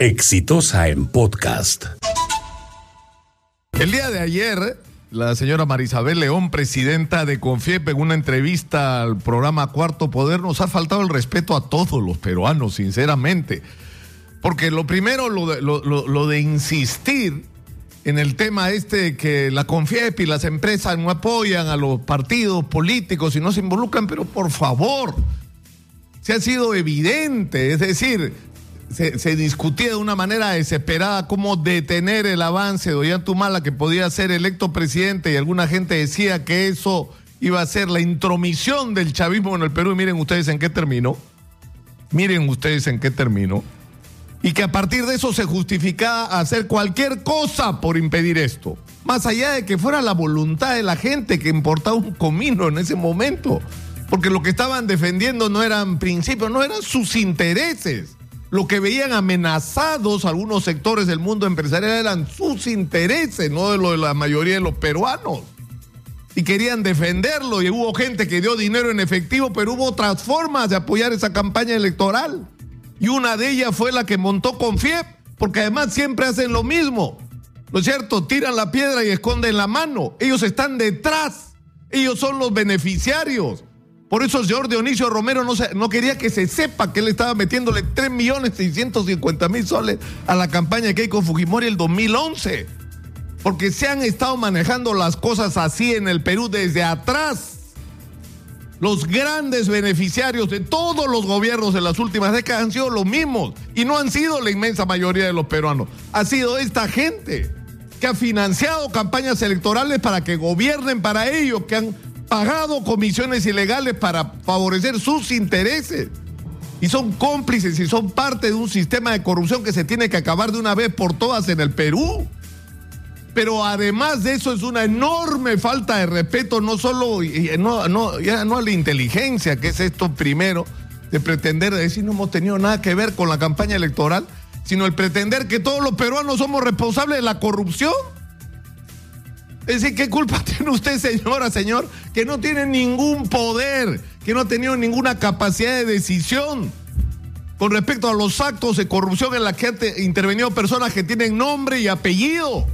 Exitosa en podcast. El día de ayer, la señora Marisabel León, presidenta de Confiep, en una entrevista al programa Cuarto Poder, nos ha faltado el respeto a todos los peruanos, sinceramente. Porque lo primero, lo de, insistir en el tema este de que la Confiep y las empresas no apoyan a los partidos políticos y no se involucran, pero por favor, se ha sido evidente, es decir, se, discutía de una manera desesperada cómo detener el avance de Ollantumala que podía ser electo presidente y alguna gente decía que eso iba a ser la intromisión del chavismo en el Perú y miren ustedes en qué terminó. Miren ustedes en qué terminó. Y que a partir de eso se justificaba hacer cualquier cosa por impedir esto. Más allá de que fuera la voluntad de la gente que importaba un comino en ese momento. Porque lo que estaban defendiendo no eran principios, no eran sus intereses. Lo que veían amenazados algunos sectores del mundo empresarial eran sus intereses, no de lo de la mayoría de los peruanos. Y querían defenderlo y hubo gente que dio dinero en efectivo, pero hubo otras formas de apoyar esa campaña electoral. Y una de ellas fue la que montó con FIEP, porque además siempre hacen lo mismo. ¿No es cierto? Tiran la piedra y esconden la mano. Ellos están detrás. Ellos son los beneficiarios. Por eso el señor Dionisio Romero no, se- no quería que se sepa que él estaba metiéndole 3.650.000 soles a la campaña de Keiko Fujimori el 2011. Porque se han estado manejando las cosas así en el Perú desde atrás. Los grandes beneficiarios de todos los gobiernos de las últimas décadas han sido los mismos y no han sido la inmensa mayoría de los peruanos. Ha sido esta gente que ha financiado campañas electorales para que gobiernen para ellos, que han pagado comisiones ilegales para favorecer sus intereses. Y son cómplices y son parte de un sistema de corrupción que se tiene que acabar de una vez por todas en el Perú. Pero además de eso es una enorme falta de respeto, no solo, y no, no, ya no a la inteligencia, que es esto primero, de pretender decir no hemos tenido nada que ver con la campaña electoral, sino el pretender que todos los peruanos somos responsables de la corrupción. Es decir, ¿qué culpa tiene usted, señora, señor, que no tiene ningún poder, que no ha tenido ninguna capacidad de decisión con respecto a los actos de corrupción en la que han te- intervenido personas que tienen nombre y apellido?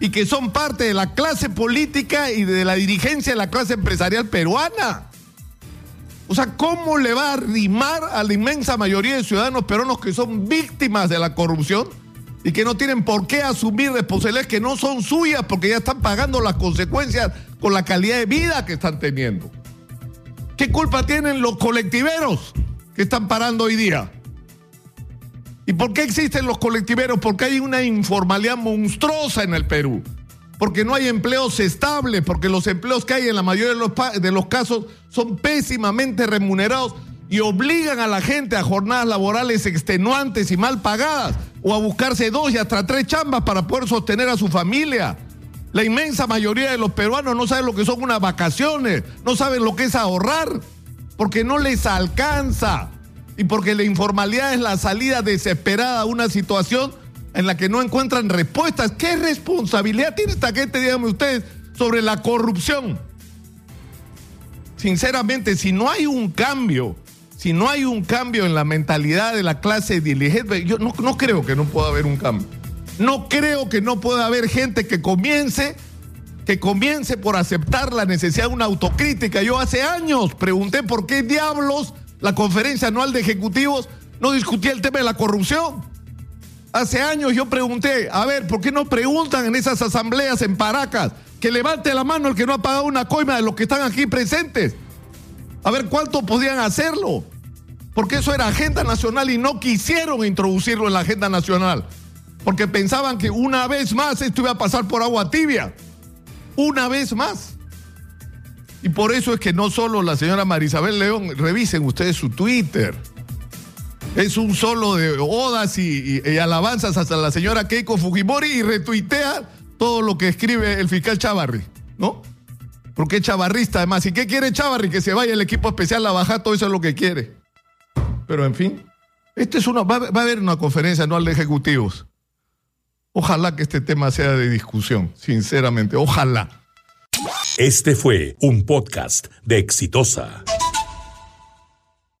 y que son parte de la clase política y de la dirigencia de la clase empresarial peruana. O sea, ¿cómo le va a arrimar a la inmensa mayoría de ciudadanos peruanos que son víctimas de la corrupción y que no tienen por qué asumir responsabilidades que no son suyas porque ya están pagando las consecuencias con la calidad de vida que están teniendo? ¿Qué culpa tienen los colectiveros que están parando hoy día? ¿Y por qué existen los colectiveros? Porque hay una informalidad monstruosa en el Perú. Porque no hay empleos estables, porque los empleos que hay en la mayoría de los, de los casos son pésimamente remunerados y obligan a la gente a jornadas laborales extenuantes y mal pagadas, o a buscarse dos y hasta tres chambas para poder sostener a su familia. La inmensa mayoría de los peruanos no saben lo que son unas vacaciones, no saben lo que es ahorrar, porque no les alcanza y porque la informalidad es la salida desesperada a una situación en la que no encuentran respuestas. ¿Qué responsabilidad tiene esta gente, díganme ustedes, sobre la corrupción? Sinceramente, si no hay un cambio, si no hay un cambio en la mentalidad de la clase dirigente, yo no, creo que no pueda haber un cambio. No creo que no pueda haber gente que comience que comience por aceptar la necesidad de una autocrítica. Yo hace años pregunté por qué diablos la conferencia anual de ejecutivos no discutía el tema de la corrupción. Hace años yo pregunté, a ver, ¿por qué no preguntan en esas asambleas en Paracas que levante la mano el que no ha pagado una coima de los que están aquí presentes? A ver cuánto podían hacerlo. Porque eso era agenda nacional y no quisieron introducirlo en la agenda nacional. Porque pensaban que una vez más esto iba a pasar por agua tibia. Una vez más. Y por eso es que no solo la señora Marisabel León, revisen ustedes su Twitter. Es un solo de odas y, alabanzas hasta la señora Keiko Fujimori y retuitea todo lo que escribe el fiscal Chavarri, ¿no? Porque es chavarrista además. ¿Y qué quiere Chavarri? Que se vaya el equipo especial a bajar, todo eso es lo que quiere. Pero en fin, este es una, va, va a haber una conferencia anual de ejecutivos. Ojalá que este tema sea de discusión, sinceramente, ojalá. Este fue un podcast de Exitosa.